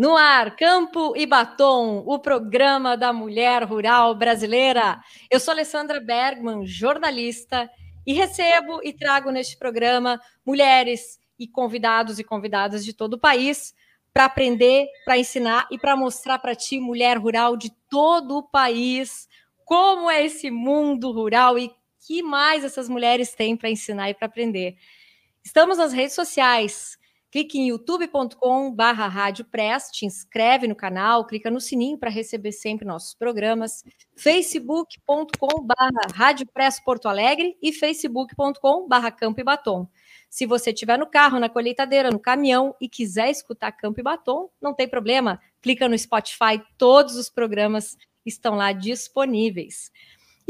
No ar, Campo e Batom, o programa da mulher rural brasileira. Eu sou Alessandra Bergman, jornalista, e recebo e trago neste programa mulheres e convidados e convidadas de todo o país para aprender, para ensinar e para mostrar para ti, mulher rural de todo o país, como é esse mundo rural e que mais essas mulheres têm para ensinar e para aprender. Estamos nas redes sociais, Clique em youtube.com barra te inscreve no canal, clica no sininho para receber sempre nossos programas, facebook.com barra Porto Alegre e facebook.com barra Campo e Batom. Se você estiver no carro, na colheitadeira, no caminhão e quiser escutar Campo e Batom, não tem problema, clica no Spotify, todos os programas estão lá disponíveis.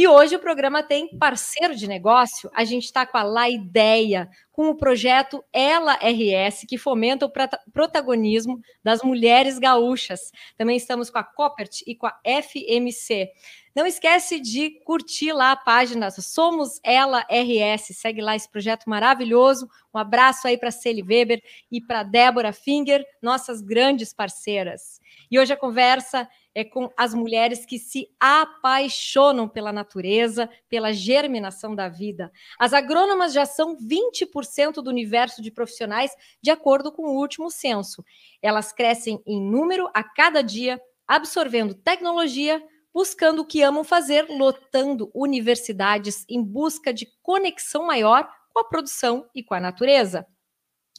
E hoje o programa tem parceiro de negócio. A gente está com a La Ideia, com o projeto Ela RS, que fomenta o protagonismo das mulheres gaúchas. Também estamos com a Copert e com a FMC. Não esquece de curtir lá a página Somos Ela RS. Segue lá esse projeto maravilhoso. Um abraço aí para Celi Weber e para Débora Finger, nossas grandes parceiras. E hoje a conversa é com as mulheres que se apaixonam pela natureza, pela germinação da vida. As agrônomas já são 20% do universo de profissionais, de acordo com o último censo. Elas crescem em número a cada dia, absorvendo tecnologia, buscando o que amam fazer, lotando universidades em busca de conexão maior com a produção e com a natureza.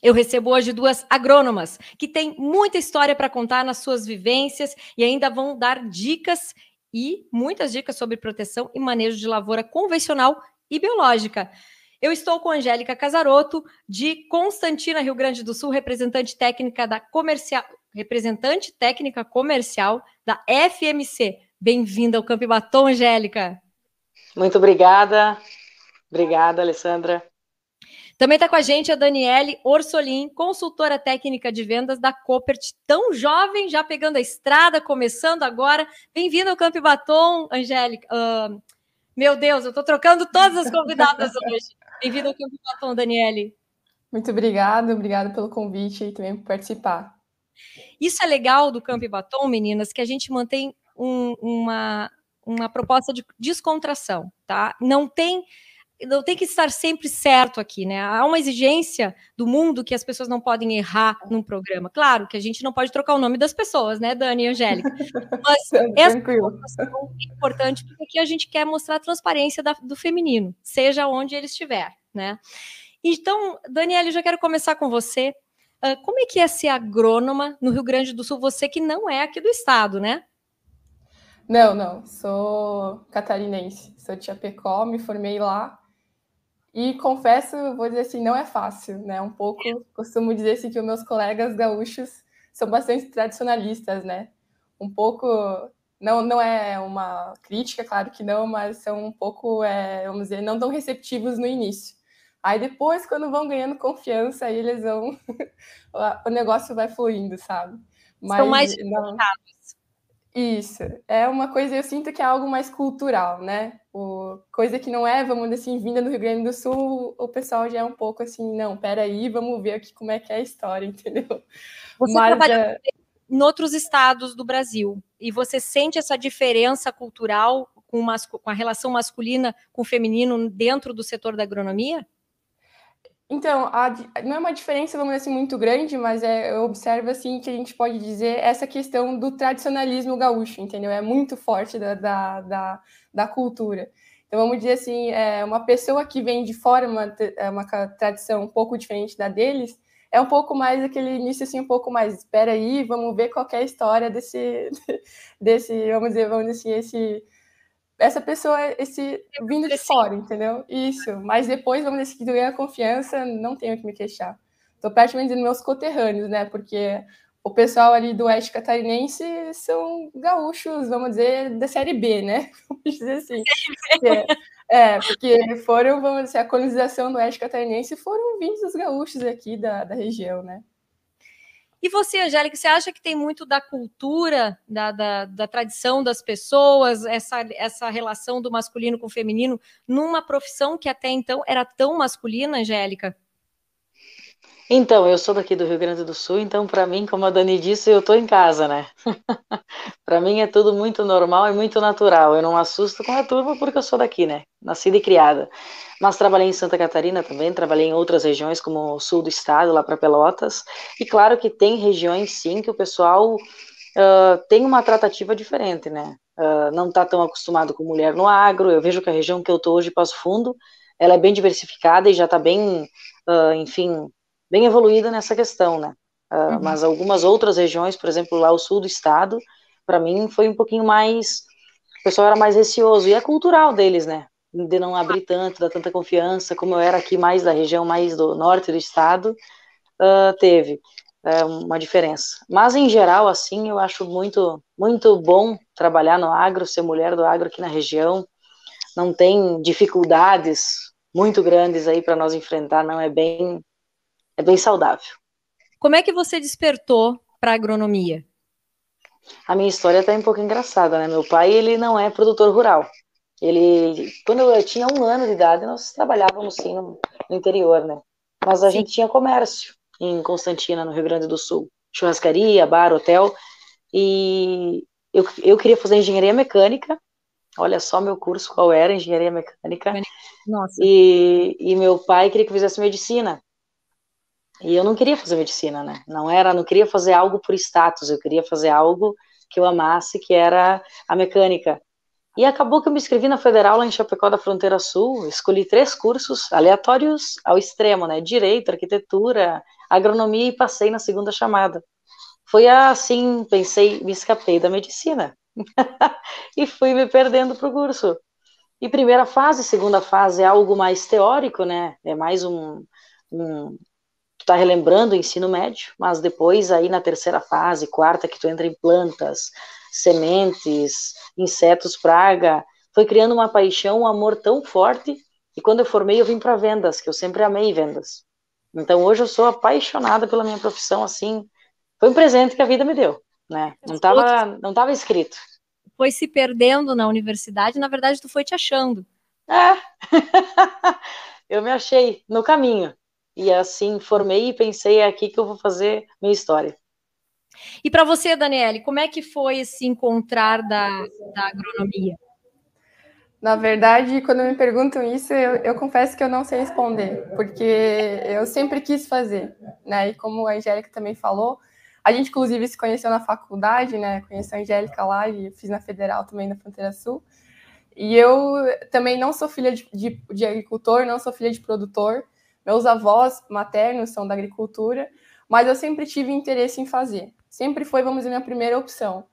Eu recebo hoje duas agrônomas que têm muita história para contar nas suas vivências e ainda vão dar dicas e muitas dicas sobre proteção e manejo de lavoura convencional e biológica. Eu estou com a Angélica Casaroto, de Constantina, Rio Grande do Sul, representante técnica da comercial, representante técnica comercial da FMC. Bem-vinda ao Campo Batom, Angélica. Muito obrigada. Obrigada, Alessandra. Também está com a gente a Daniele Orsolin, consultora técnica de vendas da Copert, tão jovem, já pegando a estrada, começando agora. Bem-vinda ao Campo Batom, Angélica. Uh, meu Deus, eu estou trocando todas as convidadas hoje. Bem-vinda ao Campo Batom, Daniele. Muito obrigada, obrigada pelo convite e também por participar. Isso é legal do Campo Batom, meninas, que a gente mantém um, uma, uma proposta de descontração, tá? Não tem não tem que estar sempre certo aqui, né? Há uma exigência do mundo que as pessoas não podem errar num programa. Claro que a gente não pode trocar o nome das pessoas, né, Dani e Angélica? Mas essa é importante porque a gente quer mostrar a transparência da, do feminino, seja onde ele estiver, né? Então, Daniela, já quero começar com você. Uh, como é que é ser agrônoma no Rio Grande do Sul? Você que não é aqui do estado, né? Não, não. Sou catarinense. Sou de Chapecó, me formei lá e confesso, vou dizer assim, não é fácil, né? Um pouco, costumo dizer assim que os meus colegas gaúchos são bastante tradicionalistas, né? Um pouco, não, não é uma crítica, claro que não, mas são um pouco, é, vamos dizer, não tão receptivos no início. Aí depois, quando vão ganhando confiança, aí eles vão, o negócio vai fluindo, sabe? Mas, são mais não... Isso, é uma coisa, eu sinto que é algo mais cultural, né? O, coisa que não é, vamos dizer assim, vinda do Rio Grande do Sul, o pessoal já é um pouco assim, não, peraí, vamos ver aqui como é que é a história, entendeu? Você Mas, trabalha é... em outros estados do Brasil, e você sente essa diferença cultural com, com a relação masculina com o feminino dentro do setor da agronomia? Então, a, não é uma diferença, vamos dizer assim, muito grande, mas é, eu observo, assim, que a gente pode dizer essa questão do tradicionalismo gaúcho, entendeu? É muito forte da, da, da, da cultura. Então, vamos dizer assim, é, uma pessoa que vem de fora, uma, é uma tradição um pouco diferente da deles, é um pouco mais aquele início, assim, um pouco mais, espera aí, vamos ver qual é a história desse, desse, vamos dizer, vamos dizer assim, esse essa pessoa esse vindo de fora, entendeu? Isso. Mas depois, vamos dizer, que ganha confiança, não tenho que me queixar. Estou praticamente dizendo meus coterrâneos, né? Porque o pessoal ali do oeste catarinense são gaúchos, vamos dizer, da série B, né? Vamos dizer assim. É, é, porque foram, vamos dizer, a colonização do oeste catarinense foram vindos dos gaúchos aqui da, da região, né? E você, Angélica, você acha que tem muito da cultura, da, da, da, tradição das pessoas, essa, essa relação do masculino com o feminino, numa profissão que até então era tão masculina, Angélica? Então, eu sou daqui do Rio Grande do Sul, então para mim, como a Dani disse, eu tô em casa, né? para mim é tudo muito normal e muito natural. Eu não assusto com a turma porque eu sou daqui, né? Nascida e criada. Mas trabalhei em Santa Catarina também, trabalhei em outras regiões, como o sul do estado, lá para Pelotas. E claro que tem regiões, sim, que o pessoal uh, tem uma tratativa diferente, né? Uh, não está tão acostumado com mulher no agro. Eu vejo que a região que eu estou hoje, Passo Fundo, ela é bem diversificada e já está bem, uh, enfim, bem evoluída nessa questão, né? Uh, uhum. Mas algumas outras regiões, por exemplo, lá o sul do estado, para mim foi um pouquinho mais. O pessoal era mais receoso, e é cultural deles, né? De não abrir tanto, dar tanta confiança, como eu era aqui mais da região mais do norte do estado, uh, teve uh, uma diferença. Mas em geral, assim, eu acho muito, muito bom trabalhar no agro, ser mulher do agro aqui na região. Não tem dificuldades muito grandes aí para nós enfrentar, não é bem é bem saudável. Como é que você despertou para agronomia? A minha história está um pouco engraçada, né? Meu pai, ele não é produtor rural. Ele, quando eu tinha um ano de idade, nós trabalhávamos sim no, no interior, né? Mas a sim. gente tinha comércio em Constantina, no Rio Grande do Sul. Churrascaria, bar, hotel. E eu, eu queria fazer engenharia mecânica. Olha só meu curso qual era, engenharia mecânica. Nossa. E, e meu pai queria que eu fizesse medicina. E eu não queria fazer medicina, né? Não era, não queria fazer algo por status, eu queria fazer algo que eu amasse, que era a mecânica. E acabou que eu me inscrevi na Federal lá em Chapecó da Fronteira Sul, escolhi três cursos aleatórios ao extremo, né? Direito, arquitetura, agronomia e passei na segunda chamada. Foi assim, pensei, me escapei da medicina. e fui me perdendo pro curso. E primeira fase, segunda fase é algo mais teórico, né? É mais um, um tu tá relembrando o ensino médio, mas depois aí na terceira fase, quarta, que tu entra em plantas, sementes, insetos, praga, foi criando uma paixão, um amor tão forte, e quando eu formei eu vim para vendas, que eu sempre amei vendas. Então hoje eu sou apaixonada pela minha profissão, assim, foi um presente que a vida me deu, né? Não estava não tava escrito. Foi se perdendo na universidade, na verdade tu foi te achando. É. eu me achei no caminho. E assim formei e pensei é aqui que eu vou fazer minha história. E para você, Daniele, como é que foi esse encontrar da, da agronomia? Na verdade, quando me perguntam isso, eu, eu, confesso que eu não sei responder, porque eu sempre quis fazer, né? E como a Angélica também falou, a gente inclusive se conheceu na faculdade, né? Conheci a Angélica lá e fiz na Federal também na Fronteira Sul. E eu também não sou filha de, de, de agricultor, não sou filha de produtor, meus avós maternos são da agricultura, mas eu sempre tive interesse em fazer. Sempre foi, vamos dizer, minha primeira opção.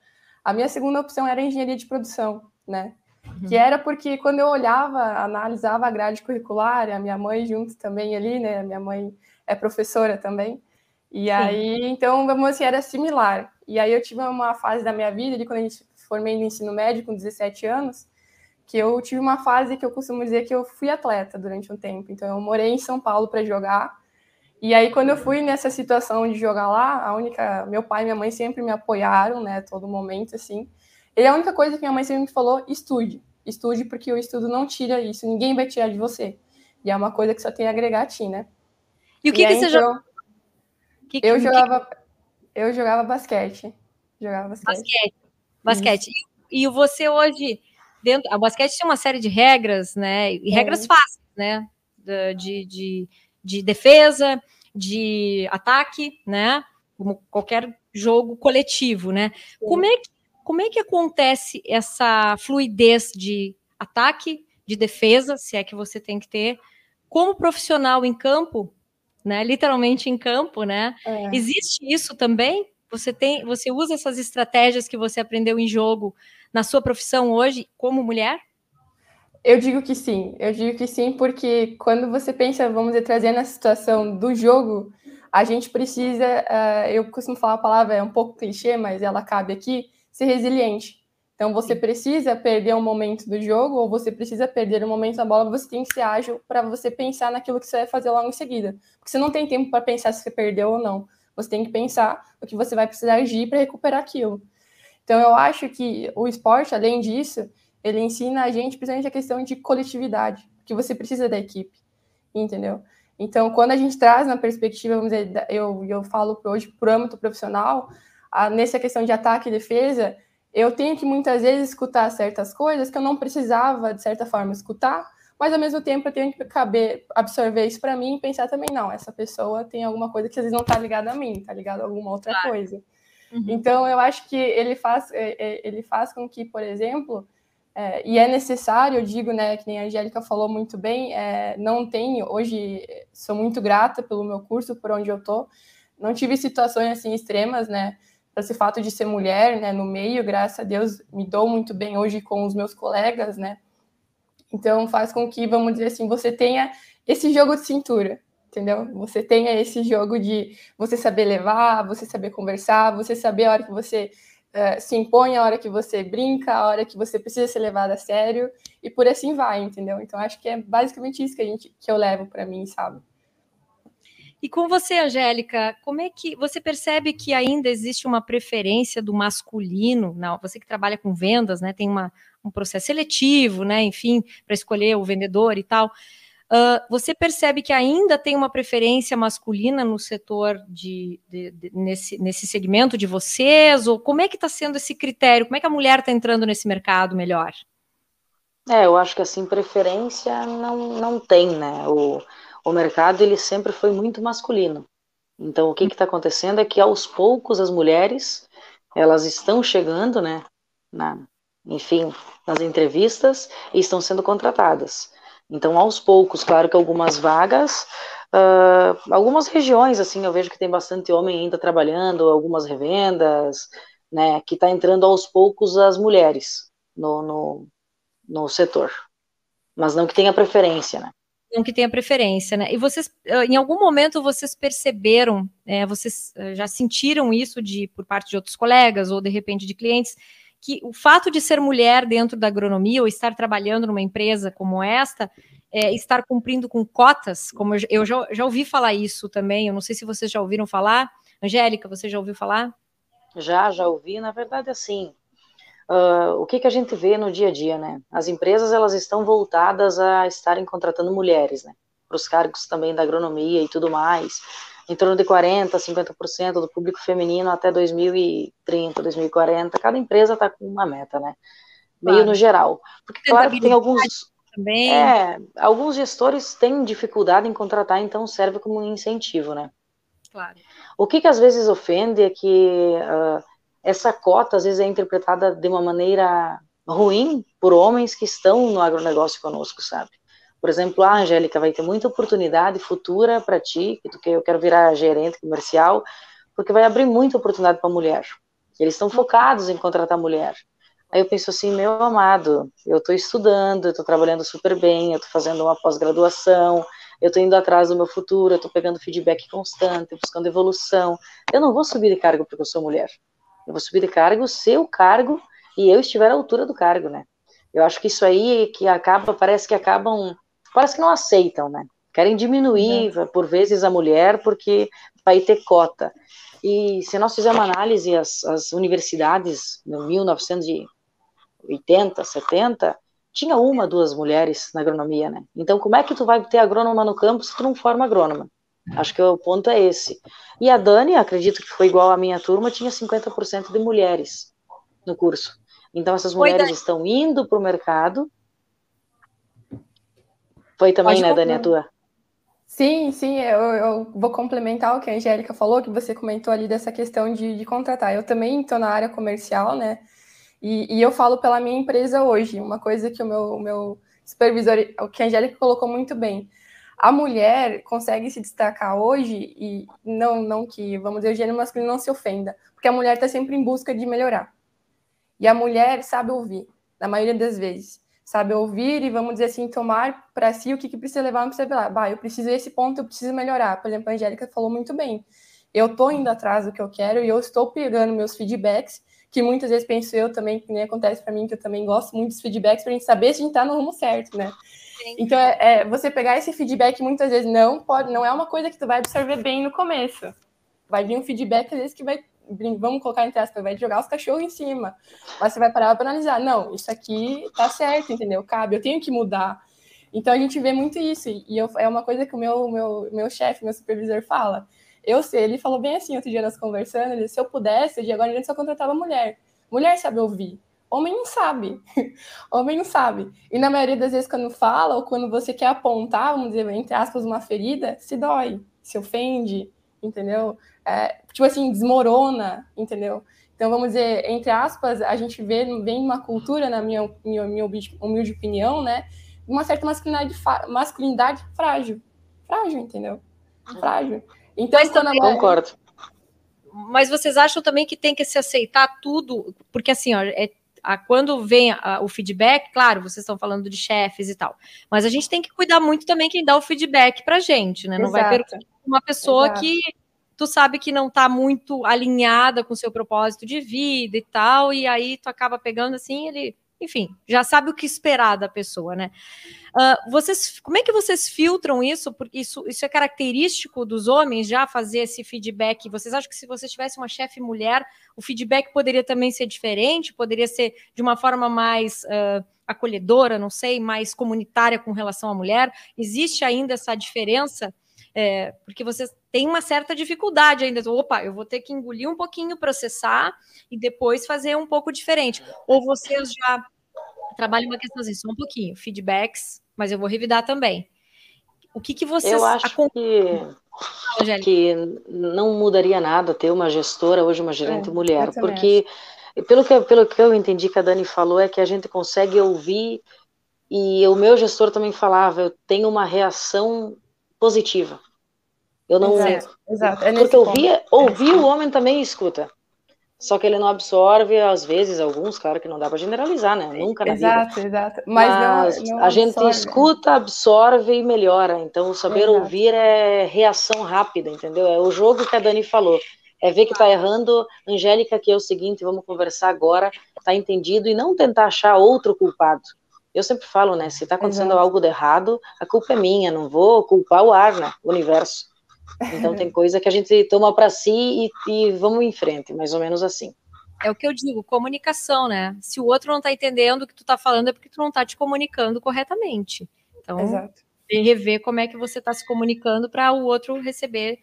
A minha segunda opção era engenharia de produção, né? Uhum. Que era porque quando eu olhava, analisava a grade curricular, a minha mãe junto também ali, né? A minha mãe é professora também. E Sim. aí, então, vamos assim, era similar. E aí eu tive uma fase da minha vida, de quando a gente formei no ensino médio com 17 anos, que eu tive uma fase que eu costumo dizer que eu fui atleta durante um tempo. Então, eu morei em São Paulo para jogar. E aí, quando eu fui nessa situação de jogar lá, a única. Meu pai e minha mãe sempre me apoiaram, né? Todo momento, assim. E a única coisa que minha mãe sempre me falou: estude. Estude, porque o estudo não tira isso. Ninguém vai tirar de você. E é uma coisa que só tem a agregar a ti, né? E o que, e que aí, você então, jogou? eu jogava. Eu jogava basquete. Jogava basquete. Basquete. basquete. E, e você hoje dentro. A basquete tem uma série de regras, né? E regras fáceis, né? De, de, de defesa, de ataque, né? Como qualquer jogo coletivo, né? Como é, que, como é que acontece essa fluidez de ataque, de defesa, se é que você tem que ter, como profissional em campo, né? Literalmente em campo, né? É. Existe isso também? Você tem, você usa essas estratégias que você aprendeu em jogo na sua profissão hoje como mulher? Eu digo que sim, eu digo que sim, porque quando você pensa, vamos dizer, trazendo a situação do jogo, a gente precisa, uh, eu costumo falar a palavra, é um pouco clichê, mas ela cabe aqui, ser resiliente. Então você precisa perder um momento do jogo, ou você precisa perder um momento da bola, você tem que ser ágil para você pensar naquilo que você vai fazer logo em seguida. Porque você não tem tempo para pensar se você perdeu ou não. Você tem que pensar o que você vai precisar agir para recuperar aquilo. Então, eu acho que o esporte, além disso, ele ensina a gente, principalmente, a questão de coletividade, que você precisa da equipe, entendeu? Então, quando a gente traz na perspectiva, vamos dizer, eu, eu falo hoje para o âmbito profissional, a, nessa questão de ataque e defesa, eu tenho que muitas vezes escutar certas coisas que eu não precisava, de certa forma, escutar, mas ao mesmo tempo eu tenho que caber, absorver isso para mim e pensar também, não, essa pessoa tem alguma coisa que às vezes não está ligada a mim, está ligada a alguma outra claro. coisa. Uhum. Então, eu acho que ele faz, é, é, ele faz com que, por exemplo, é, e é necessário, eu digo, né, que nem a Angélica falou muito bem, é, não tenho, hoje sou muito grata pelo meu curso, por onde eu tô, não tive situações assim extremas, né, esse fato de ser mulher, né, no meio, graças a Deus, me dou muito bem hoje com os meus colegas, né, então faz com que, vamos dizer assim, você tenha esse jogo de cintura, entendeu? Você tenha esse jogo de você saber levar, você saber conversar, você saber a hora que você uh, se impõe, a hora que você brinca, a hora que você precisa ser levado a sério e por assim vai, entendeu? Então acho que é basicamente isso que a gente que eu levo para mim, sabe? E com você, Angélica, como é que você percebe que ainda existe uma preferência do masculino? Não, você que trabalha com vendas, né? Tem uma, um processo seletivo, né? Enfim, para escolher o vendedor e tal. Uh, você percebe que ainda tem uma preferência masculina no setor de, de, de nesse, nesse segmento de vocês? Ou como é que está sendo esse critério? Como é que a mulher está entrando nesse mercado melhor? É, eu acho que assim, preferência não, não tem, né? O, o mercado ele sempre foi muito masculino. Então o que está acontecendo é que aos poucos as mulheres elas estão chegando, né? Na, enfim, nas entrevistas e estão sendo contratadas. Então, aos poucos, claro que algumas vagas, uh, algumas regiões, assim, eu vejo que tem bastante homem ainda trabalhando, algumas revendas, né, que está entrando aos poucos as mulheres no, no, no setor. Mas não que tenha preferência, né? Não que tenha preferência, né? E vocês, em algum momento, vocês perceberam, é, vocês já sentiram isso de por parte de outros colegas ou de repente de clientes, que o fato de ser mulher dentro da agronomia ou estar trabalhando numa empresa como esta, é, estar cumprindo com cotas, como eu, já, já, ouvi falar isso também, eu não sei se vocês já ouviram falar. Angélica, você já ouviu falar? Já, já ouvi. Na verdade, assim, uh, o que, que a gente vê no dia a dia, né? As empresas, elas estão voltadas a estarem contratando mulheres, né? Para os cargos também da agronomia e tudo mais em torno de 40%, 50% do público feminino até 2030, 2040. Cada empresa está com uma meta, né? Meio claro. no geral. Porque, claro, que tem alguns. Também. É, alguns gestores têm dificuldade em contratar, então serve como um incentivo, né? Claro. O que, que às vezes ofende é que uh, essa cota às vezes é interpretada de uma maneira ruim por homens que estão no agronegócio conosco, sabe? Por exemplo, a Angélica vai ter muita oportunidade futura para ti, que tu que eu quero virar gerente comercial, porque vai abrir muita oportunidade para mulher. Eles estão focados em contratar mulher. Aí eu penso assim, meu amado, eu estou estudando, eu estou trabalhando super bem, eu estou fazendo uma pós-graduação, eu estou indo atrás do meu futuro, eu estou pegando feedback constante, buscando evolução. Eu não vou subir de cargo porque eu sou mulher. Eu vou subir de cargo se o cargo e eu estiver à altura do cargo, né? Eu acho que isso aí que acaba, parece que acabam parece que não aceitam, né? Querem diminuir, é. por vezes, a mulher porque vai ter cota. E se nós fizermos análise, as, as universidades, em 1980, 70, tinha uma, duas mulheres na agronomia, né? Então, como é que tu vai ter agrônoma no campo se tu não forma agrônoma? Acho que o ponto é esse. E a Dani, acredito que foi igual à minha turma, tinha 50% de mulheres no curso. Então, essas mulheres estão indo para o mercado foi também, Pode né, Dani, a tua? Sim, sim, eu, eu, vou complementar o que a Angélica falou, que você comentou ali dessa questão de, de contratar. Eu também estou na área comercial, né? E, e, eu falo pela minha empresa hoje, uma coisa que o meu, o meu supervisor, o que a Angélica colocou muito bem. A mulher consegue se destacar hoje, e não, não que, vamos dizer, o gênero masculino não se ofenda, porque a mulher está sempre em busca de melhorar. E a mulher sabe ouvir, na maioria das vezes sabe, ouvir e, vamos dizer assim, tomar para si o que, que precisa levar, não precisa levar. Bah, eu preciso esse ponto, eu preciso melhorar. Por exemplo, a Angélica falou muito bem. Eu estou indo atrás do que eu quero e eu estou pegando meus feedbacks, que muitas vezes penso eu também, que nem acontece para mim, que eu também gosto muito dos feedbacks, para a gente saber se a gente está no rumo certo, né? Sim. Então, é, é, você pegar esse feedback muitas vezes não pode, não é uma coisa que tu vai absorver bem no começo. Vai vir um feedback, às vezes, que vai vamos colocar entre aspas, vai jogar os cachorros em cima. Mas você vai parar para analisar, não, isso aqui tá certo, entendeu? Cabe, eu tenho que mudar. Então a gente vê muito isso, e eu, é uma coisa que o meu, meu, meu chefe, meu supervisor fala. Eu sei, ele falou bem assim outro dia nós conversando, ele, se eu pudesse, de agora a gente só contratava mulher. Mulher sabe ouvir, homem não sabe. homem não sabe. E na maioria das vezes quando fala, ou quando você quer apontar, vamos dizer, entre aspas, uma ferida, se dói, se ofende, entendeu? É, tipo assim, desmorona, entendeu? Então, vamos dizer, entre aspas, a gente vê, vem uma cultura, na minha, minha, minha humilde opinião, né? Uma certa masculinidade, masculinidade frágil. Frágil, entendeu? Frágil. Então, Mas quando a Concordo. Mas vocês acham também que tem que se aceitar tudo? Porque, assim, ó, é, a, quando vem a, o feedback, claro, vocês estão falando de chefes e tal, mas a gente tem que cuidar muito também quem dá o feedback pra gente, né? Não Exato. vai perguntar uma pessoa Exato. que tu sabe que não está muito alinhada com o seu propósito de vida e tal, e aí tu acaba pegando assim, ele, enfim, já sabe o que esperar da pessoa, né? Uh, vocês, como é que vocês filtram isso? Porque isso, isso é característico dos homens já fazer esse feedback. Vocês acham que se você tivesse uma chefe mulher, o feedback poderia também ser diferente? Poderia ser de uma forma mais uh, acolhedora, não sei, mais comunitária com relação à mulher? Existe ainda essa diferença? É, porque vocês têm uma certa dificuldade ainda. Opa, eu vou ter que engolir um pouquinho, processar e depois fazer um pouco diferente. Ou vocês já trabalham uma questão assim, só um pouquinho, feedbacks, mas eu vou revidar também. O que, que vocês. Eu acho que, que não mudaria nada ter uma gestora, hoje uma gerente é, mulher, porque. Pelo que, pelo que eu entendi que a Dani falou, é que a gente consegue ouvir, e o meu gestor também falava, eu tenho uma reação positiva. Eu não. Exato, exato. É porque ouvir, ouvir o homem também escuta. Só que ele não absorve, às vezes, alguns, claro que não dá para generalizar, né? Nunca na exato, vida. Exato, Mas, Mas não, não a gente escuta, absorve e melhora. Então, saber exato. ouvir é reação rápida, entendeu? É o jogo que a Dani falou. É ver que tá errando, Angélica, que é o seguinte, vamos conversar agora, tá entendido, e não tentar achar outro culpado. Eu sempre falo, né? Se tá acontecendo exato. algo de errado, a culpa é minha, não vou culpar o ar, né? O universo. Então tem coisa que a gente toma para si e, e, vamos em frente, mais ou menos assim. É o que eu digo, comunicação, né? Se o outro não está entendendo o que tu está falando, é porque tu não está te comunicando corretamente. Então, Exato. rever como é que você está se comunicando para o outro receber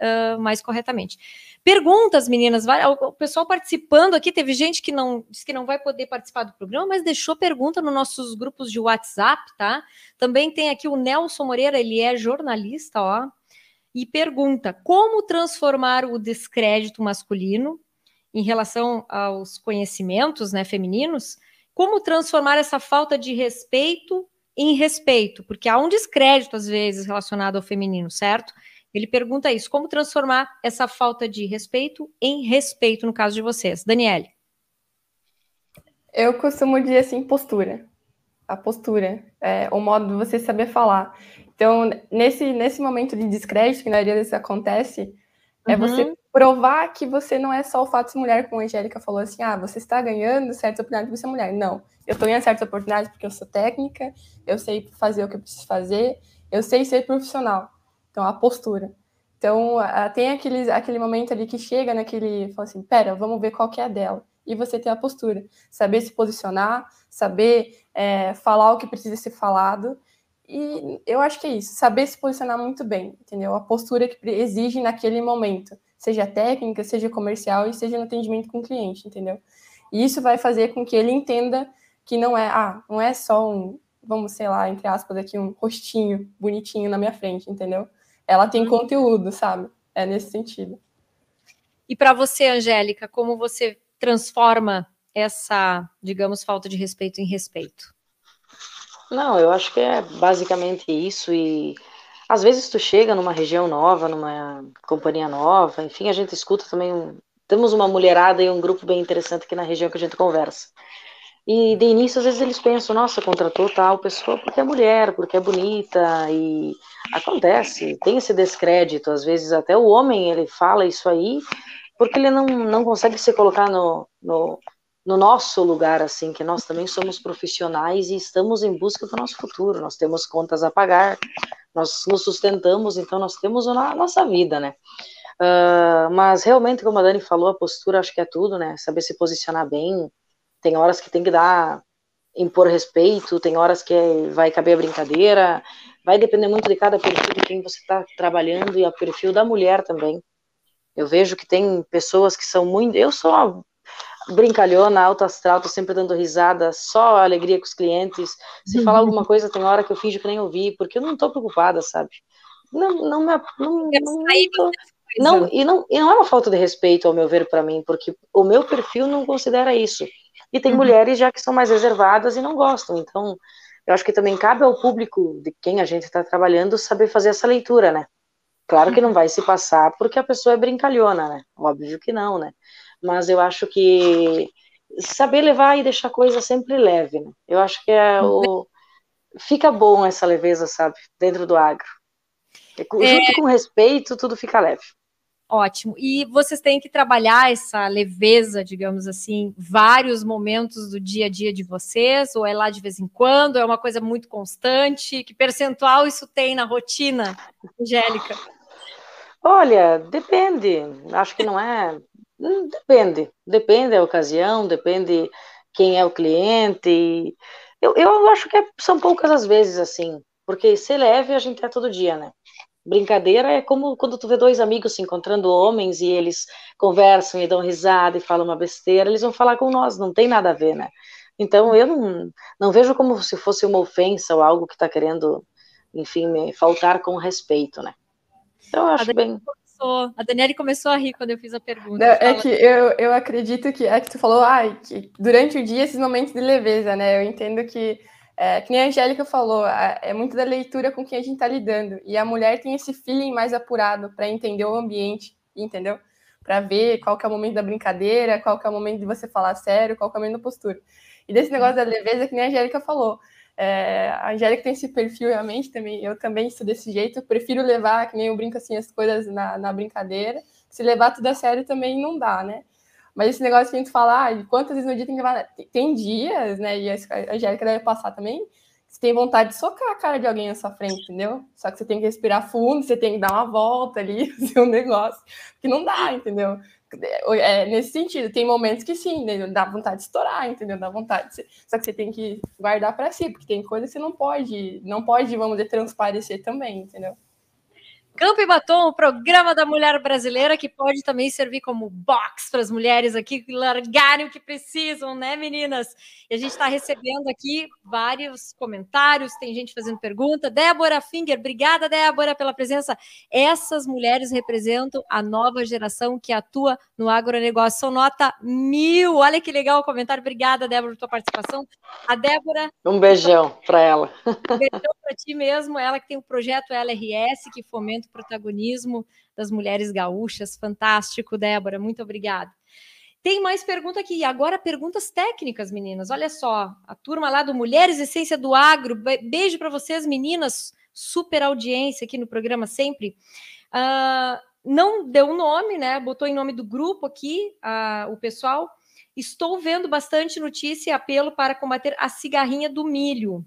uh, mais corretamente. Perguntas, meninas, o pessoal participando aqui, teve gente que não disse que não vai poder participar do programa, mas deixou pergunta nos nossos grupos de WhatsApp, tá? Também tem aqui o Nelson Moreira, ele é jornalista, ó e pergunta como transformar o descrédito masculino em relação aos conhecimentos né, femininos, como transformar essa falta de respeito em respeito, porque há um descrédito às vezes relacionado ao feminino, certo? Ele pergunta isso, como transformar essa falta de respeito em respeito no caso de vocês. Daniele. Eu costumo dizer assim, postura. A postura, é, o modo de você saber falar. Então, nesse, nesse momento de descrédito, que na maioria vezes acontece, é uhum. você provar que você não é só o fato de ser mulher, como a Angélica falou assim, ah, você está ganhando certas oportunidades por ser mulher. Não, eu estou ganhando certas oportunidades porque eu sou técnica, eu sei fazer o que eu preciso fazer, eu sei ser profissional. Então, a postura. Então, tem aquele, aquele momento ali que chega naquele, fala assim, pera, vamos ver qual que é a dela. E você ter a postura, saber se posicionar, saber é, falar o que precisa ser falado, e eu acho que é isso, saber se posicionar muito bem, entendeu? A postura que exige naquele momento, seja técnica, seja comercial e seja no atendimento com o cliente, entendeu? E isso vai fazer com que ele entenda que não é, ah, não é só um, vamos, sei lá, entre aspas, aqui um rostinho bonitinho na minha frente, entendeu? Ela tem uhum. conteúdo, sabe? É nesse sentido. E para você, Angélica, como você transforma essa, digamos, falta de respeito em respeito? Não, eu acho que é basicamente isso e às vezes tu chega numa região nova, numa companhia nova, enfim, a gente escuta também um, temos uma mulherada e um grupo bem interessante aqui na região que a gente conversa. E de início, às vezes eles pensam, nossa, contratou tal pessoa porque é mulher, porque é bonita, e acontece, tem esse descrédito, às vezes até o homem, ele fala isso aí, porque ele não, não consegue se colocar no, no, no nosso lugar, assim, que nós também somos profissionais e estamos em busca do nosso futuro, nós temos contas a pagar, nós nos sustentamos, então nós temos a nossa vida, né? Uh, mas realmente, como a Dani falou, a postura acho que é tudo, né? Saber se posicionar bem, tem horas que tem que dar impor respeito, tem horas que vai caber a brincadeira, vai depender muito de cada perfil de quem você está trabalhando e o perfil da mulher também. Eu vejo que tem pessoas que são muito. Eu sou brincalhona, alta astral, tô sempre dando risada, só alegria com os clientes. Se falar alguma coisa, tem hora que eu finjo que nem ouvi, porque eu não tô preocupada, sabe? Não, não me. Não, não, não, não, e não, e não é uma falta de respeito, ao meu ver, para mim, porque o meu perfil não considera isso. E tem uhum. mulheres já que são mais reservadas e não gostam. Então, eu acho que também cabe ao público de quem a gente está trabalhando saber fazer essa leitura, né? Claro que não vai se passar porque a pessoa é brincalhona, né? Óbvio que não, né? Mas eu acho que saber levar e deixar a coisa sempre leve, né? Eu acho que é o fica bom essa leveza, sabe? Dentro do agro. É junto é... com respeito, tudo fica leve. Ótimo. E vocês têm que trabalhar essa leveza, digamos assim, vários momentos do dia a dia de vocês, ou é lá de vez em quando, é uma coisa muito constante? Que percentual isso tem na rotina, Angélica? Olha, depende. Acho que não é. Hum, depende. Depende da ocasião, depende quem é o cliente. Eu, eu acho que é, são poucas as vezes assim, porque ser leve a gente é todo dia, né? Brincadeira é como quando tu vê dois amigos se encontrando homens e eles conversam e dão risada e falam uma besteira, eles vão falar com nós, não tem nada a ver, né? Então eu não, não vejo como se fosse uma ofensa ou algo que está querendo, enfim, me faltar com respeito, né? Então, eu acho bem. Começou, a Daniele começou a rir quando eu fiz a pergunta. Não, é que eu, eu acredito que é que tu falou, ah, que durante o dia esses momentos de leveza, né? Eu entendo que, é, que nem a Angélica falou, é muito da leitura com quem a gente está lidando. E a mulher tem esse feeling mais apurado para entender o ambiente, entendeu? Para ver qual que é o momento da brincadeira, qual que é o momento de você falar sério, qual que é o momento da postura. E desse negócio da leveza, que nem a Angélica falou. É, a Angélica tem esse perfil realmente também, eu também sou desse jeito, prefiro levar, que nem eu brinco assim, as coisas na, na brincadeira. Se levar tudo a sério também não dá, né? Mas esse negócio que a gente fala, ah, quantas vezes no dia tem que levar. Tem dias, né? E a Angélica deve passar também. Você tem vontade de socar a cara de alguém na sua frente, entendeu? Só que você tem que respirar fundo, você tem que dar uma volta ali, um negócio. Que não dá, entendeu? É, nesse sentido, tem momentos que sim, né, dá vontade de estourar, entendeu? Dá vontade. De... Só que você tem que guardar para si, porque tem coisas que você não pode, não pode, vamos dizer, transparecer também, entendeu? Campo e Batom, o programa da mulher brasileira, que pode também servir como box para as mulheres aqui largarem o que precisam, né, meninas? E a gente está recebendo aqui vários comentários, tem gente fazendo pergunta. Débora Finger, obrigada, Débora, pela presença. Essas mulheres representam a nova geração que atua no agronegócio. São nota mil. Olha que legal o comentário. Obrigada, Débora, por tua participação. A Débora. Um beijão para ela. Um beijão para ti mesmo. Ela que tem o projeto LRS, que fomenta muito protagonismo das mulheres gaúchas. Fantástico, Débora, muito obrigada. Tem mais pergunta aqui. Agora, perguntas técnicas, meninas. Olha só, a turma lá do Mulheres Essência do Agro. Beijo para vocês, meninas. Super audiência aqui no programa sempre. Uh, não deu nome, né? Botou em nome do grupo aqui uh, o pessoal. Estou vendo bastante notícia e apelo para combater a cigarrinha do milho.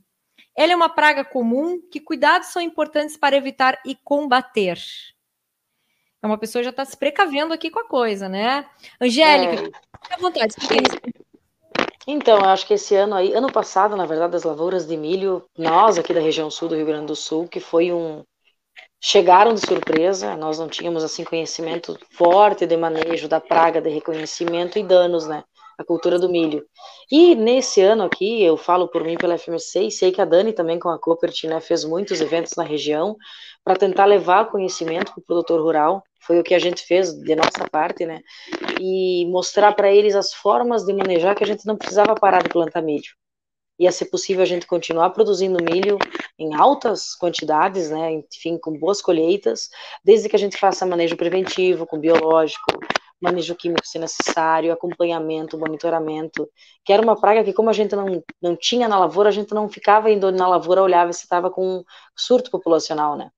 Ela é uma praga comum. Que cuidados são importantes para evitar e combater? É uma pessoa já está se precavendo aqui com a coisa, né? Angélica, é... fique à vontade. Então, eu acho que esse ano aí, ano passado, na verdade, as lavouras de milho, nós aqui da região sul do Rio Grande do Sul, que foi um. Chegaram de surpresa, nós não tínhamos assim conhecimento forte de manejo da praga, de reconhecimento e danos, né? A cultura do milho. E nesse ano aqui, eu falo por mim pela FMC e sei que a Dani também com a Copert, né, fez muitos eventos na região para tentar levar conhecimento para o produtor rural. Foi o que a gente fez de nossa parte, né? E mostrar para eles as formas de manejar que a gente não precisava parar de plantar milho. Ia ser possível a gente continuar produzindo milho em altas quantidades, né? Enfim, com boas colheitas, desde que a gente faça manejo preventivo, com biológico, manejo químico se necessário, acompanhamento, monitoramento, que era uma praga que como a gente não, não tinha na lavoura, a gente não ficava indo na lavoura, olhava se estava com surto populacional, né?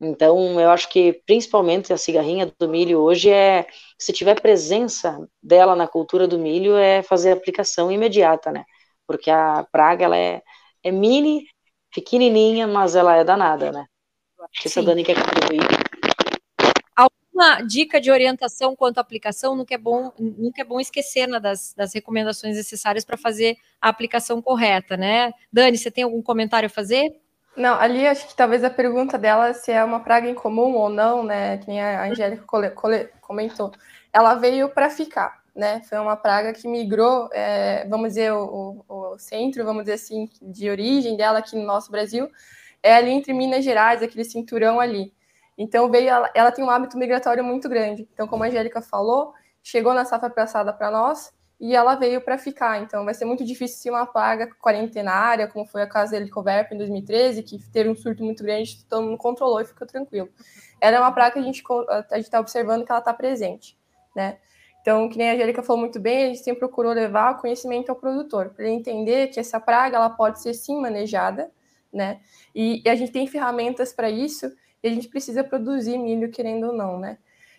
Então, eu acho que principalmente a cigarrinha do milho hoje é, se tiver presença dela na cultura do milho, é fazer aplicação imediata, né? Porque a praga, ela é, é mini, pequenininha, mas ela é danada, né? Acho que a Dani quer contribuir uma dica de orientação quanto à aplicação, nunca é bom, nunca é bom esquecer né, das, das recomendações necessárias para fazer a aplicação correta, né? Dani, você tem algum comentário a fazer? Não, ali acho que talvez a pergunta dela se é uma praga incomum ou não, né? Que nem a Angélica comentou. Ela veio para ficar, né? Foi uma praga que migrou, é, vamos dizer, o, o, centro, vamos dizer assim, de origem dela aqui no nosso Brasil, é ali entre Minas Gerais, aquele cinturão ali. Então veio, ela, ela tem um hábito migratório muito grande. Então, como a Angélica falou, chegou na safra passada para nós e ela veio para ficar. Então, vai ser muito difícil se uma praga quarentenária, como foi a casa da Helicoverpa em 2013, que teve um surto muito grande, todo mundo controlou e ficou tranquilo. Ela é uma praga que a gente a está observando que ela está presente, né? Então, que nem a Angélica falou muito bem, a gente sempre procurou levar conhecimento ao produtor, para ele entender que essa praga ela pode ser sim manejada, né? E, e a gente tem ferramentas para isso, e a gente precisa produzir milho, querendo ou não, né?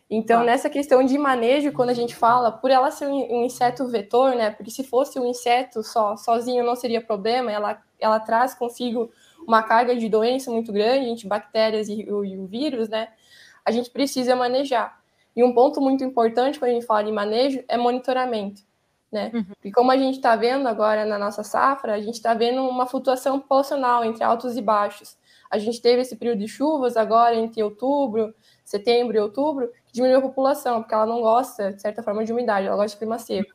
Então, nessa questão de manejo, quando a gente fala, por ela ser um, inseto vetor, né? Porque se fosse um inseto só, sozinho não seria problema, ela, ela traz consigo uma carga de doença muito grande, entre bactérias e, e o vírus, né? A gente precisa manejar. E um ponto muito importante quando a gente fala de manejo é monitoramento, né? Uhum. E como a gente está vendo agora na nossa safra, a gente está vendo uma flutuação populacional entre altos e baixos. A gente teve esse período de chuvas agora entre outubro, setembro e outubro, que diminuiu a população, porque ela não gosta, de certa forma, de umidade, ela gosta de clima seco.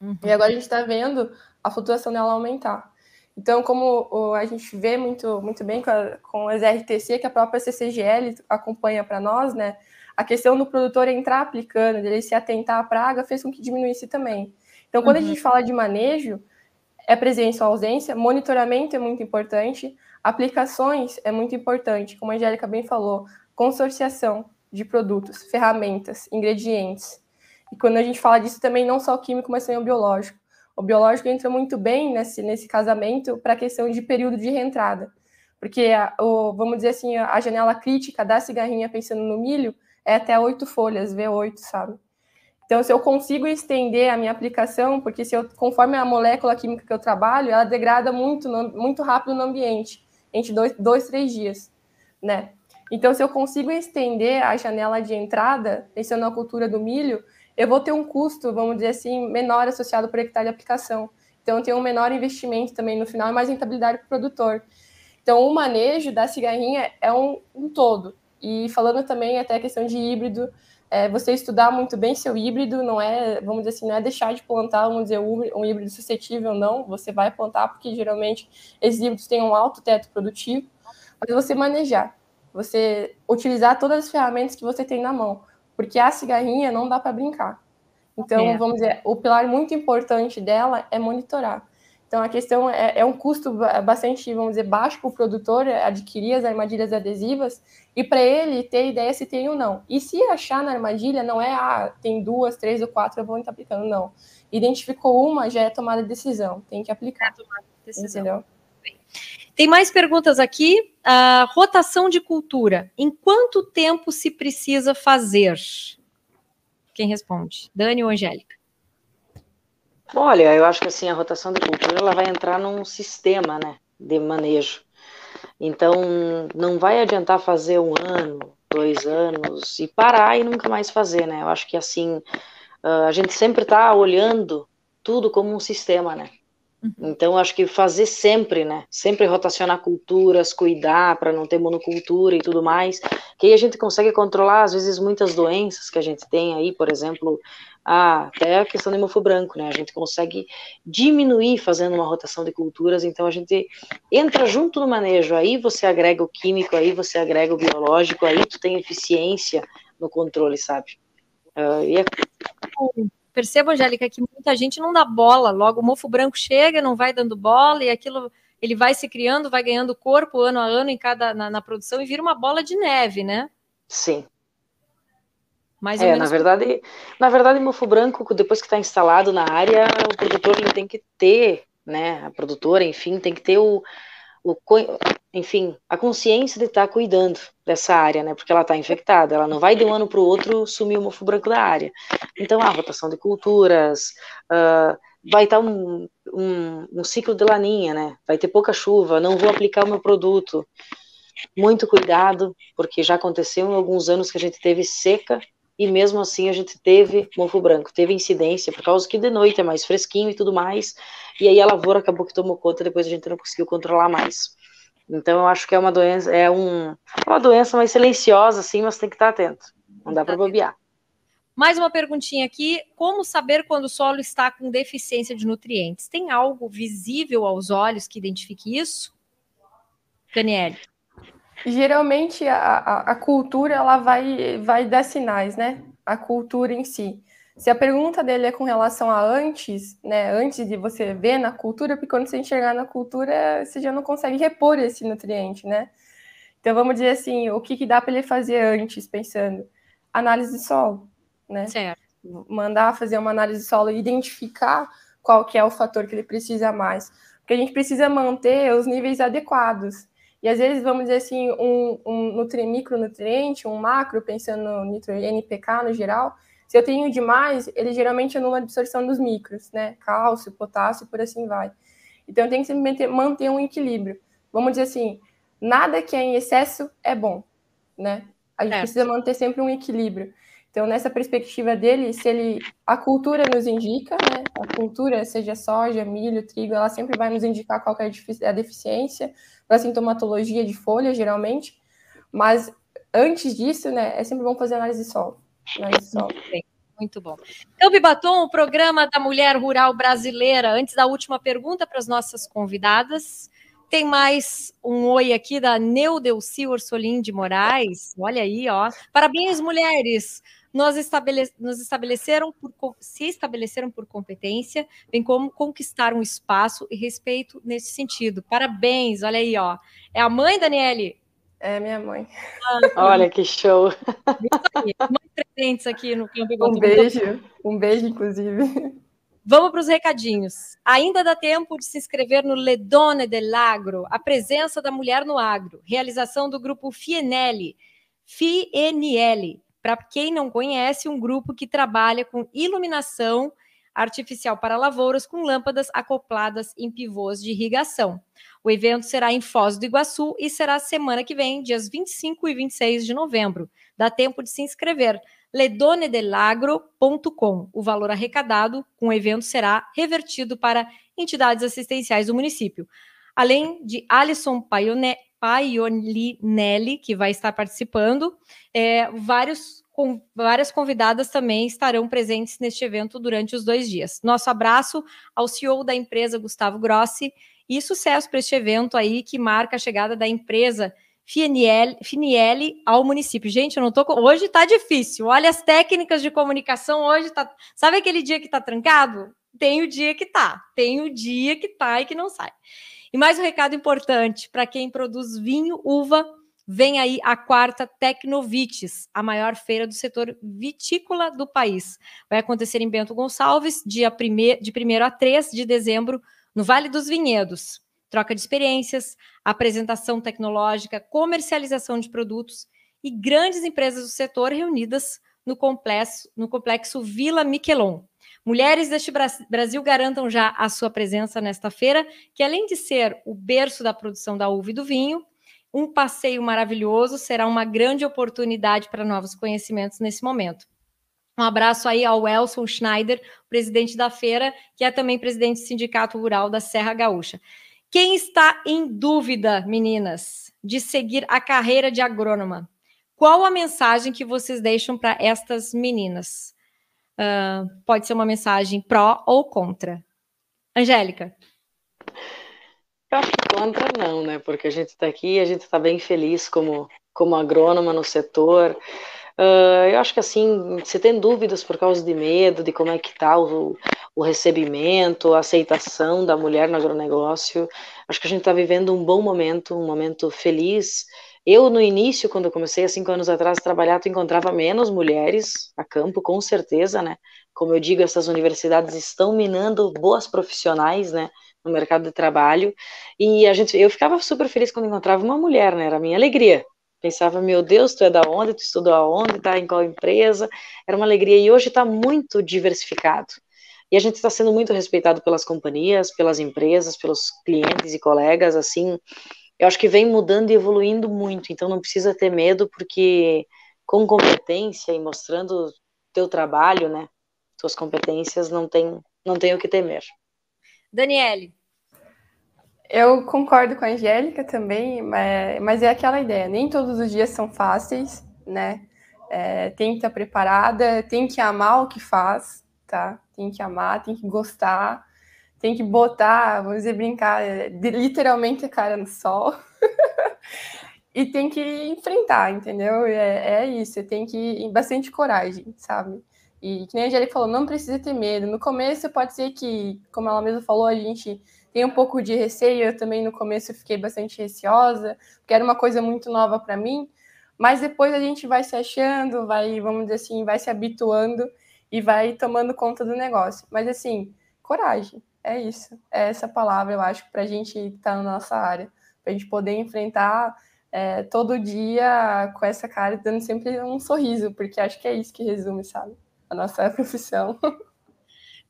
Uhum. E agora a gente está vendo a flutuação dela aumentar. Então, como a gente vê muito, muito bem com, a, com as RTC, que a própria CCGL acompanha para nós, né? A questão do produtor entrar aplicando, dele se atentar à praga, fez com que diminuísse também. Então, quando uhum. a gente fala de manejo, é presença ou ausência, monitoramento é muito importante, Aplicações é muito importante, como a Angélica bem falou, consorciação de produtos, ferramentas, ingredientes. E quando a gente fala disso também, não só o químico, mas também o biológico. O biológico entra muito bem nesse, nesse casamento para a questão de período de reentrada. Porque, a, o, vamos dizer assim, a janela crítica da cigarrinha pensando no milho é até oito folhas, V8, sabe? Então, se eu consigo estender a minha aplicação, porque se eu, conforme a molécula química que eu trabalho, ela degrada muito, muito rápido no ambiente entre dois, dois, três dias, né? Então, se eu consigo estender a janela de entrada, pensando na cultura do milho, eu vou ter um custo, vamos dizer assim, menor associado por hectare de aplicação. Então, eu tenho um menor investimento também no final e mais rentabilidade para o produtor. Então, o manejo da cigarrinha é um, um todo. E falando também até a questão de híbrido, é, você estudar muito bem seu híbrido, não é, vamos dizer assim, não é deixar de plantar, vamos dizer, um híbrido suscetível, não. Você vai plantar porque geralmente esses híbridos têm um alto teto produtivo, mas você manejar, você utilizar todas as ferramentas que você tem na mão, porque a cigarrinha não dá para brincar. Então, é. vamos dizer, o pilar muito importante dela é monitorar. Então, a questão é, é um custo bastante, vamos dizer, baixo para o produtor adquirir as armadilhas adesivas e para ele ter ideia se tem ou não. E se achar na armadilha, não é, ah, tem duas, três ou quatro, eu vou estar aplicando, não. Identificou uma, já é tomada de decisão, tem que aplicar. É tomada de decisão. Entendeu? Tem mais perguntas aqui. Uh, rotação de cultura. Em quanto tempo se precisa fazer? Quem responde? Dani ou Angélica? Olha, eu acho que assim, a rotação de cultura ela vai entrar num sistema né, de manejo. Então, não vai adiantar fazer um ano, dois anos e parar e nunca mais fazer, né? Eu acho que assim, a gente sempre está olhando tudo como um sistema, né? Uhum. Então, acho que fazer sempre, né? Sempre rotacionar culturas, cuidar para não ter monocultura e tudo mais, que aí a gente consegue controlar, às vezes, muitas doenças que a gente tem aí, por exemplo, ah, até a questão do mofo branco, né? A gente consegue diminuir fazendo uma rotação de culturas, então a gente entra junto no manejo, aí você agrega o químico, aí você agrega o biológico, aí tu tem eficiência no controle, sabe? Uh, e é... Perceba, Angélica, que muita gente não dá bola, logo o mofo branco chega, não vai dando bola, e aquilo ele vai se criando, vai ganhando corpo ano a ano em cada na, na produção e vira uma bola de neve, né? Sim, mais é, na verdade, na verdade, mofo branco, depois que está instalado na área, o produtor ele tem que ter, né, a produtora, enfim, tem que ter o, o enfim, a consciência de estar tá cuidando dessa área, né, porque ela está infectada, ela não vai de um ano para o outro sumir o mofo branco da área. Então, a rotação de culturas, uh, vai estar tá um, um, um ciclo de laninha, né, vai ter pouca chuva, não vou aplicar o meu produto, muito cuidado, porque já aconteceu em alguns anos que a gente teve seca e mesmo assim a gente teve mofo branco, teve incidência, por causa que de noite é mais fresquinho e tudo mais, e aí a lavoura acabou que tomou conta, depois a gente não conseguiu controlar mais. Então eu acho que é uma doença, é um, uma doença mais silenciosa, assim, mas tem que estar atento, não dá para bobear. Mais uma perguntinha aqui: como saber quando o solo está com deficiência de nutrientes? Tem algo visível aos olhos que identifique isso? Daniele. Geralmente a, a, cultura ela vai, vai dar sinais, né? A cultura em si. Se a pergunta dele é com relação a antes, né? Antes de você ver na cultura, porque quando você enxergar na cultura, você já não consegue repor esse nutriente, né? Então vamos dizer assim, o que, que dá para ele fazer antes, pensando? Análise de solo, né? Certo. Mandar fazer uma análise de solo e identificar qual que é o fator que ele precisa mais. Porque a gente precisa manter os níveis adequados. E às vezes, vamos dizer assim, um, um nutri, micronutriente, um macro, pensando no nitro, NPK no geral, se eu tenho demais, ele geralmente anula a absorção dos micros, né? Cálcio, potássio, por assim vai. Então, tem que sempre manter um equilíbrio. Vamos dizer assim, nada que é em excesso é bom, né? A gente precisa manter sempre um equilíbrio. Então, nessa perspectiva dele, se ele a cultura nos indica, né? A cultura, seja soja, milho, trigo, ela sempre vai nos indicar qual é a deficiência para sintomatologia de folha, geralmente. Mas antes disso, né, é sempre bom fazer análise de solo. Análise de solo. Muito bom. Então, Bibatom, o programa da mulher rural brasileira. Antes da última pergunta para as nossas convidadas, tem mais um oi aqui da Neudelci Orsolim de Moraes. Olha aí, ó. Parabéns, mulheres nos, estabele nos estabeleceram por, se estabeleceram por competência, bem como conquistar um espaço e respeito nesse sentido. Parabéns, olha aí, ó. É a mãe, Daniele? É minha mãe. Ah, olha que show. Mãe presentes aqui no Campo Um beijo, um beijo, inclusive. Vamos para os recadinhos. Ainda dá tempo de se inscrever no Ledone del Agro, a presença da mulher no agro, realização do grupo Fienelli, FINL, para quem não conhece, um grupo que trabalha com iluminação artificial para lavouras com lâmpadas acopladas em pivôs de irrigação. O evento será em Foz do Iguaçu e será semana que vem, dias 25 e 26 de novembro. Dá tempo de se inscrever. ledonedelagro.com. O valor arrecadado com o evento será revertido para entidades assistenciais do município. Além de Alisson Paione, Paiolinelli, que vai estar participando. É, vários, com, várias convidadas também estarão presentes neste evento durante os dois dias. Nosso abraço ao CEO da empresa, Gustavo Grossi, e sucesso para este evento aí que marca a chegada da empresa Finiel, Finiele ao município. Gente, eu não tô. Hoje tá difícil. Olha as técnicas de comunicação. Hoje tá. Sabe aquele dia que tá trancado? Tem o dia que tá. Tem o dia que tá e que não sai. E mais um recado importante para quem produz vinho, uva, vem aí a quarta Tecnovites, a maior feira do setor vitícola do país. Vai acontecer em Bento Gonçalves, dia prime de 1 a 3 de dezembro, no Vale dos Vinhedos. Troca de experiências, apresentação tecnológica, comercialização de produtos e grandes empresas do setor reunidas no complexo, no complexo Vila Miquelon. Mulheres deste Brasil garantam já a sua presença nesta feira, que além de ser o berço da produção da uva e do vinho, um passeio maravilhoso será uma grande oportunidade para novos conhecimentos nesse momento. Um abraço aí ao Elson Schneider, presidente da feira, que é também presidente do Sindicato Rural da Serra Gaúcha. Quem está em dúvida, meninas, de seguir a carreira de agrônoma, qual a mensagem que vocês deixam para estas meninas? Uh, pode ser uma mensagem pró ou contra. Angélica. Eu acho que contra não, né? Porque a gente está aqui, a gente está bem feliz como, como agrônoma no setor. Uh, eu acho que assim, se tem dúvidas por causa de medo, de como é que está o, o recebimento, a aceitação da mulher no agronegócio, acho que a gente está vivendo um bom momento, um momento feliz eu, no início, quando eu comecei há cinco anos atrás a trabalhar, tu encontrava menos mulheres a campo, com certeza, né? Como eu digo, essas universidades estão minando boas profissionais, né? No mercado de trabalho. E a gente, eu ficava super feliz quando encontrava uma mulher, né? Era a minha alegria. Pensava, meu Deus, tu é da onde? Tu estudou aonde? Tá em qual empresa? Era uma alegria. E hoje está muito diversificado. E a gente está sendo muito respeitado pelas companhias, pelas empresas, pelos clientes e colegas, assim, eu acho que vem mudando e evoluindo muito, então não precisa ter medo, porque com competência e mostrando teu trabalho, né? Suas competências, não tem, não tem o que temer. Daniele. Eu concordo com a Angélica também, mas é aquela ideia, nem todos os dias são fáceis, né? É, tem que estar preparada, tem que amar o que faz, tá? Tem que amar, tem que gostar, tem que botar, vamos dizer, brincar, é, literalmente a cara no sol. e tem que enfrentar, entendeu? É, é isso, tem que ir bastante coragem, sabe? E que nem a Angélica falou, não precisa ter medo. No começo pode ser que, como ela mesma falou, a gente tem um pouco de receio. Eu também no começo fiquei bastante receosa, porque era uma coisa muito nova para mim. Mas depois a gente vai se achando, vai, vamos dizer assim, vai se habituando e vai tomando conta do negócio. Mas assim, coragem, é isso. É essa palavra, eu acho, para a gente estar tá na nossa área, para a gente poder enfrentar é, todo dia com essa cara, dando sempre um sorriso, porque acho que é isso que resume, sabe? a nossa profissão.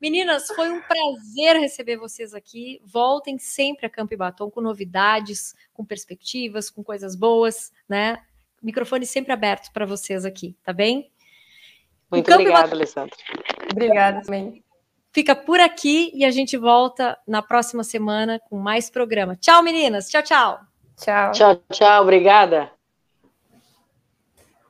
Meninas, foi um prazer receber vocês aqui. Voltem sempre a Campo e Batom com novidades, com perspectivas, com coisas boas, né? Microfone sempre aberto para vocês aqui, tá bem? Muito obrigada, Alessandra. Obrigada também. Fica por aqui e a gente volta na próxima semana com mais programa. Tchau, meninas. Tchau, tchau. Tchau. Tchau, tchau. Obrigada.